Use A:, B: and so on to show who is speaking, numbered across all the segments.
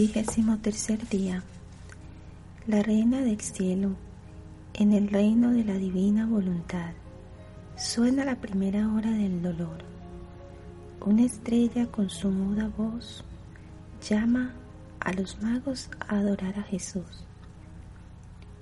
A: Vigésimo tercer día. La Reina del Cielo, en el reino de la divina voluntad, suena la primera hora del dolor. Una estrella con su muda voz llama a los magos a adorar a Jesús.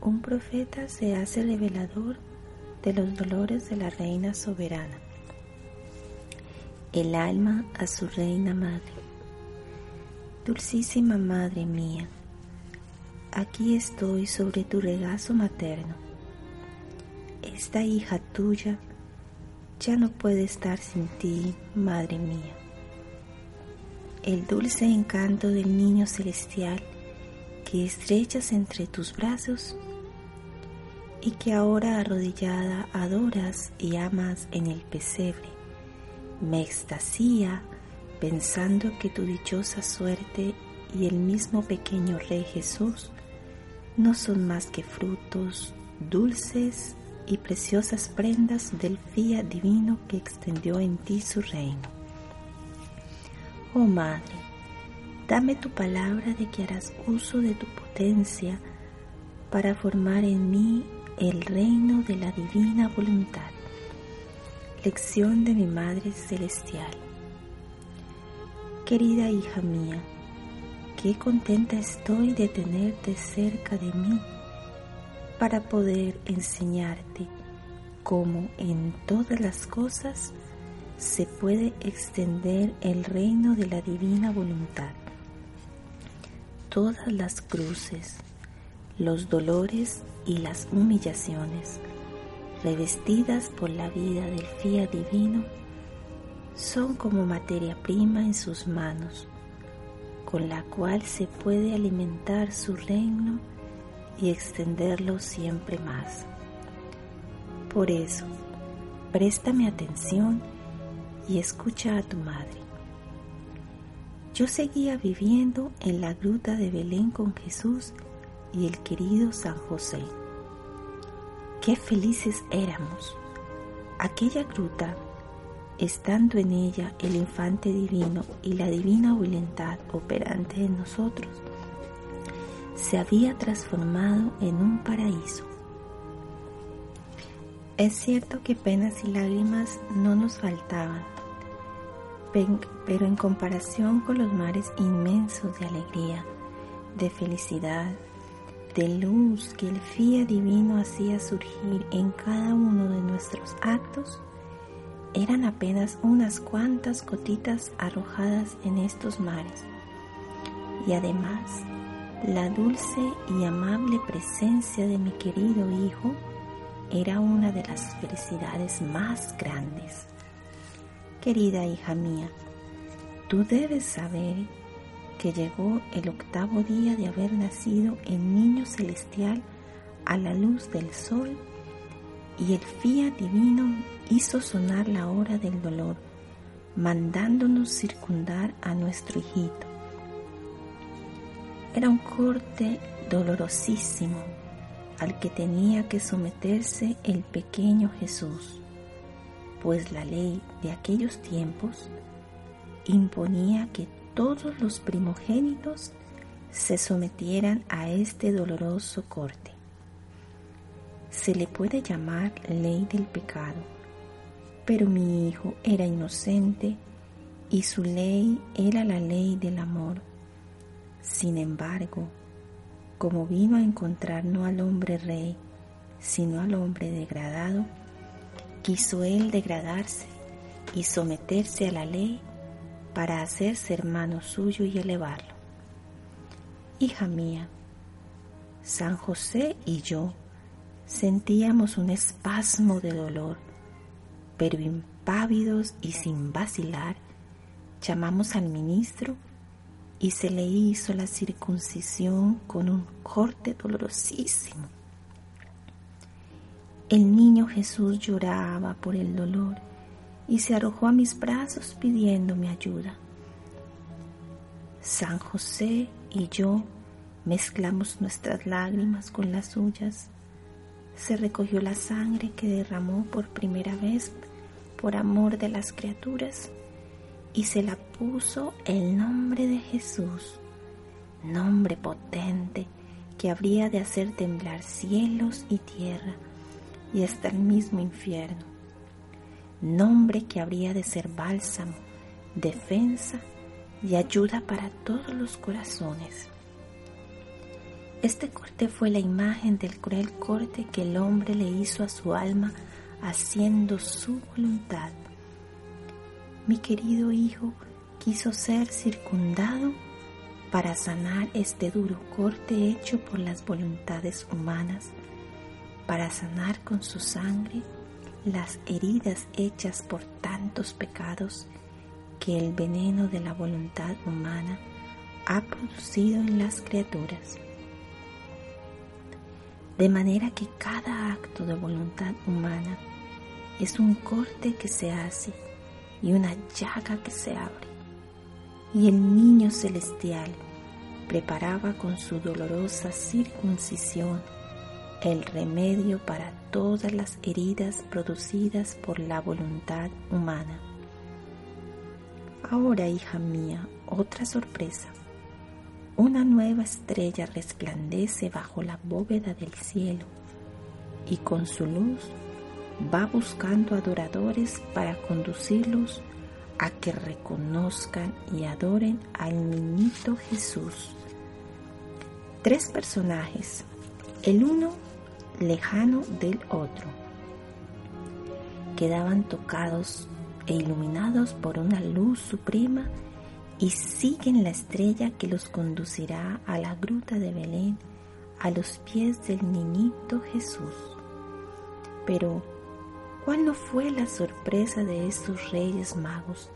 A: Un profeta se hace revelador de los dolores de la Reina soberana. El alma a su Reina Madre. Dulcísima Madre mía, aquí estoy sobre tu regazo materno. Esta hija tuya ya no puede estar sin ti, Madre mía. El dulce encanto del niño celestial que estrechas entre tus brazos y que ahora arrodillada adoras y amas en el pesebre, me extasía pensando que tu dichosa suerte y el mismo pequeño Rey Jesús no son más que frutos dulces y preciosas prendas del fía divino que extendió en ti su reino. Oh Madre, dame tu palabra de que harás uso de tu potencia para formar en mí el reino de la divina voluntad. Lección de mi Madre Celestial. Querida hija mía, qué contenta estoy de tenerte cerca de mí para poder enseñarte cómo en todas las cosas se puede extender el reino de la divina voluntad. Todas las cruces, los dolores y las humillaciones revestidas por la vida del fía divino son como materia prima en sus manos, con la cual se puede alimentar su reino y extenderlo siempre más. Por eso, préstame atención y escucha a tu madre. Yo seguía viviendo en la gruta de Belén con Jesús y el querido San José. Qué felices éramos. Aquella gruta estando en ella el infante divino y la divina voluntad operante en nosotros, se había transformado en un paraíso. Es cierto que penas y lágrimas no nos faltaban, pero en comparación con los mares inmensos de alegría, de felicidad, de luz que el fía divino hacía surgir en cada uno de nuestros actos, eran apenas unas cuantas gotitas arrojadas en estos mares. Y además, la dulce y amable presencia de mi querido hijo era una de las felicidades más grandes. Querida hija mía, tú debes saber que llegó el octavo día de haber nacido el niño celestial a la luz del sol y el fía divino hizo sonar la hora del dolor, mandándonos circundar a nuestro hijito. Era un corte dolorosísimo al que tenía que someterse el pequeño Jesús, pues la ley de aquellos tiempos imponía que todos los primogénitos se sometieran a este doloroso corte. Se le puede llamar ley del pecado pero mi hijo era inocente y su ley era la ley del amor. Sin embargo, como vino a encontrar no al hombre rey, sino al hombre degradado, quiso él degradarse y someterse a la ley para hacerse hermano suyo y elevarlo. Hija mía, San José y yo sentíamos un espasmo de dolor pero impávidos y sin vacilar, llamamos al ministro y se le hizo la circuncisión con un corte dolorosísimo. El niño Jesús lloraba por el dolor y se arrojó a mis brazos pidiéndome ayuda. San José y yo mezclamos nuestras lágrimas con las suyas. Se recogió la sangre que derramó por primera vez por amor de las criaturas y se la puso el nombre de Jesús, nombre potente que habría de hacer temblar cielos y tierra y hasta el mismo infierno, nombre que habría de ser bálsamo, defensa y ayuda para todos los corazones. Este corte fue la imagen del cruel corte que el hombre le hizo a su alma haciendo su voluntad. Mi querido hijo quiso ser circundado para sanar este duro corte hecho por las voluntades humanas, para sanar con su sangre las heridas hechas por tantos pecados que el veneno de la voluntad humana ha producido en las criaturas. De manera que cada acto de voluntad humana es un corte que se hace y una llaga que se abre. Y el niño celestial preparaba con su dolorosa circuncisión el remedio para todas las heridas producidas por la voluntad humana. Ahora, hija mía, otra sorpresa. Una nueva estrella resplandece bajo la bóveda del cielo y con su luz va buscando adoradores para conducirlos a que reconozcan y adoren al niñito Jesús. Tres personajes, el uno lejano del otro, quedaban tocados e iluminados por una luz suprema y siguen la estrella que los conducirá a la gruta de Belén a los pies del niñito Jesús. Pero ¿Cuál no fue la sorpresa de estos reyes magos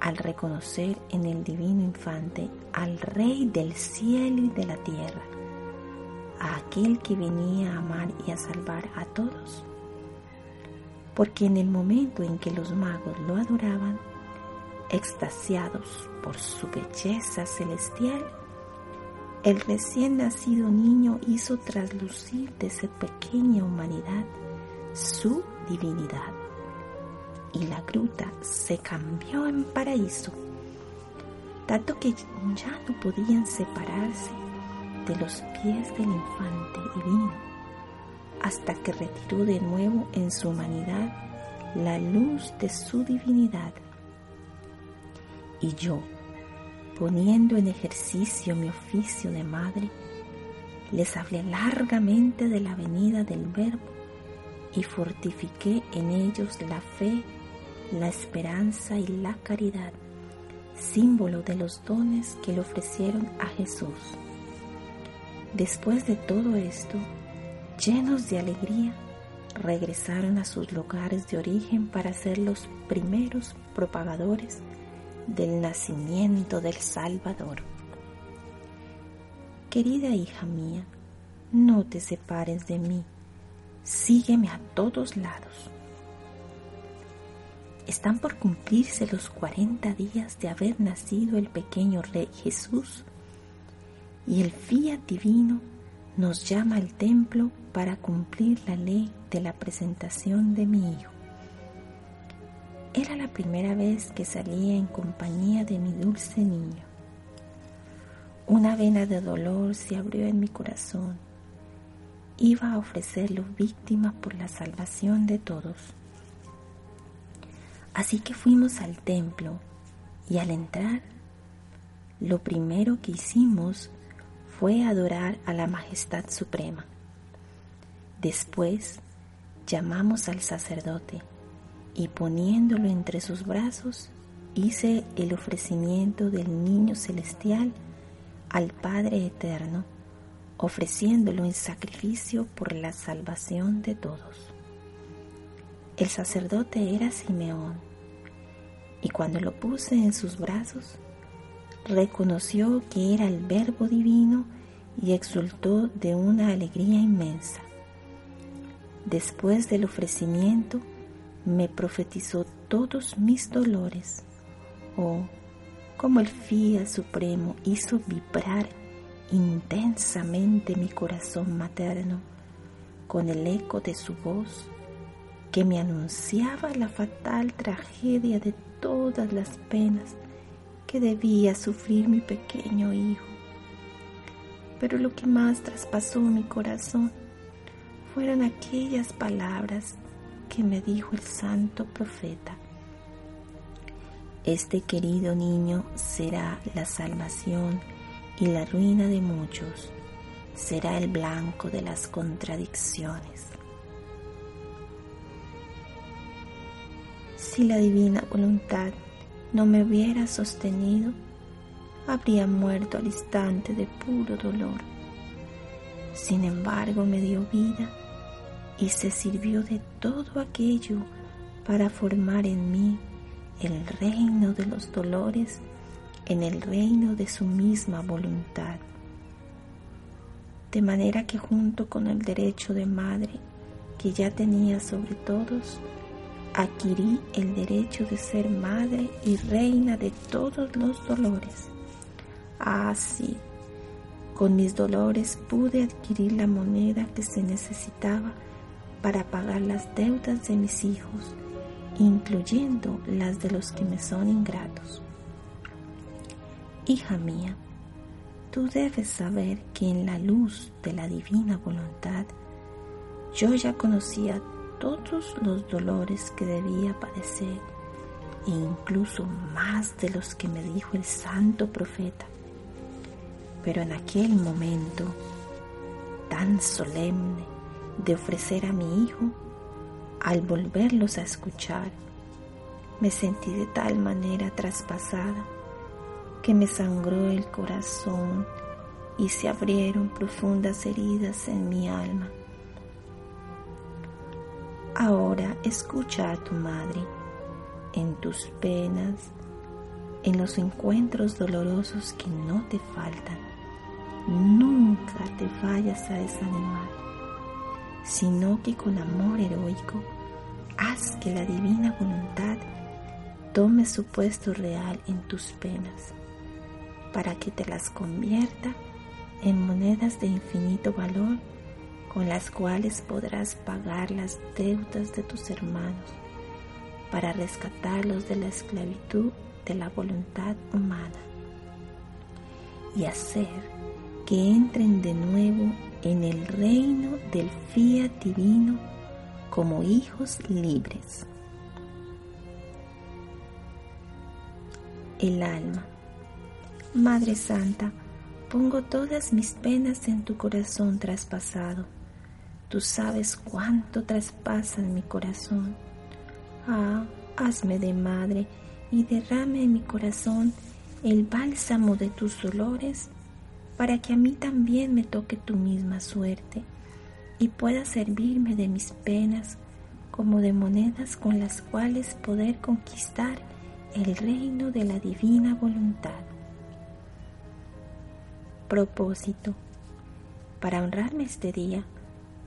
A: al reconocer en el divino infante al Rey del cielo y de la tierra, a aquel que venía a amar y a salvar a todos? Porque en el momento en que los magos lo adoraban, extasiados por su belleza celestial, el recién nacido niño hizo traslucir de su pequeña humanidad su divinidad. Y la gruta se cambió en paraíso, tanto que ya no podían separarse de los pies del infante divino, hasta que retiró de nuevo en su humanidad la luz de su divinidad. Y yo, poniendo en ejercicio mi oficio de madre, les hablé largamente de la venida del Verbo y fortifiqué en ellos la fe, la esperanza y la caridad, símbolo de los dones que le ofrecieron a Jesús. Después de todo esto, llenos de alegría, regresaron a sus lugares de origen para ser los primeros propagadores del nacimiento del Salvador. Querida hija mía, no te separes de mí sígueme a todos lados. Están por cumplirse los 40 días de haber nacido el pequeño Rey Jesús y el fiat divino nos llama al templo para cumplir la ley de la presentación de mi hijo. Era la primera vez que salía en compañía de mi dulce niño. Una vena de dolor se abrió en mi corazón iba a ofrecerlo víctima por la salvación de todos. Así que fuimos al templo y al entrar, lo primero que hicimos fue adorar a la Majestad Suprema. Después llamamos al sacerdote y poniéndolo entre sus brazos hice el ofrecimiento del niño celestial al Padre Eterno ofreciéndolo en sacrificio por la salvación de todos. El sacerdote era Simeón, y cuando lo puse en sus brazos, reconoció que era el Verbo divino y exultó de una alegría inmensa. Después del ofrecimiento, me profetizó todos mis dolores. Oh, como el Fía Supremo hizo vibrar intensamente mi corazón materno con el eco de su voz que me anunciaba la fatal tragedia de todas las penas que debía sufrir mi pequeño hijo Pero lo que más traspasó mi corazón fueron aquellas palabras que me dijo el santo profeta. Este querido niño será la salvación y la ruina de muchos, será el blanco de las contradicciones. Si la divina voluntad no me hubiera sostenido, habría muerto al instante de puro dolor. Sin embargo, me dio vida y se sirvió de todo aquello para formar en mí el reino de los dolores en el reino de su misma voluntad. De manera que junto con el derecho de madre que ya tenía sobre todos, adquirí el derecho de ser madre y reina de todos los dolores. Ah, sí, con mis dolores pude adquirir la moneda que se necesitaba para pagar las deudas de mis hijos, incluyendo las de los que me son ingratos. Hija mía, tú debes saber que en la luz de la divina voluntad yo ya conocía todos los dolores que debía padecer e incluso más de los que me dijo el santo profeta. Pero en aquel momento tan solemne de ofrecer a mi hijo, al volverlos a escuchar, me sentí de tal manera traspasada que me sangró el corazón y se abrieron profundas heridas en mi alma. Ahora escucha a tu madre en tus penas, en los encuentros dolorosos que no te faltan. Nunca te vayas a desanimar sino que con amor heroico haz que la divina voluntad tome su puesto real en tus penas, para que te las convierta en monedas de infinito valor con las cuales podrás pagar las deudas de tus hermanos, para rescatarlos de la esclavitud de la voluntad humana y hacer que entren de nuevo en el reino del fiat divino como hijos libres. El alma. Madre Santa, pongo todas mis penas en tu corazón traspasado. Tú sabes cuánto traspasan mi corazón. Ah, hazme de madre y derrame en mi corazón el bálsamo de tus dolores para que a mí también me toque tu misma suerte y pueda servirme de mis penas como de monedas con las cuales poder conquistar el reino de la divina voluntad. Propósito. Para honrarme este día,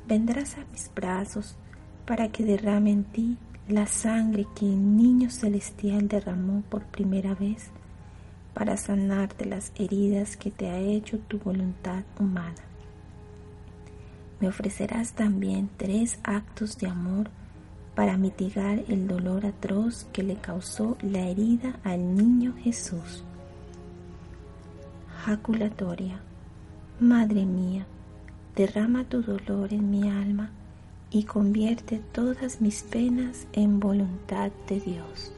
A: vendrás a mis brazos para que derrame en ti la sangre que el niño celestial derramó por primera vez para sanarte las heridas que te ha hecho tu voluntad humana. Me ofrecerás también tres actos de amor para mitigar el dolor atroz que le causó la herida al niño Jesús. Jaculatoria, Madre mía, derrama tu dolor en mi alma y convierte todas mis penas en voluntad de Dios.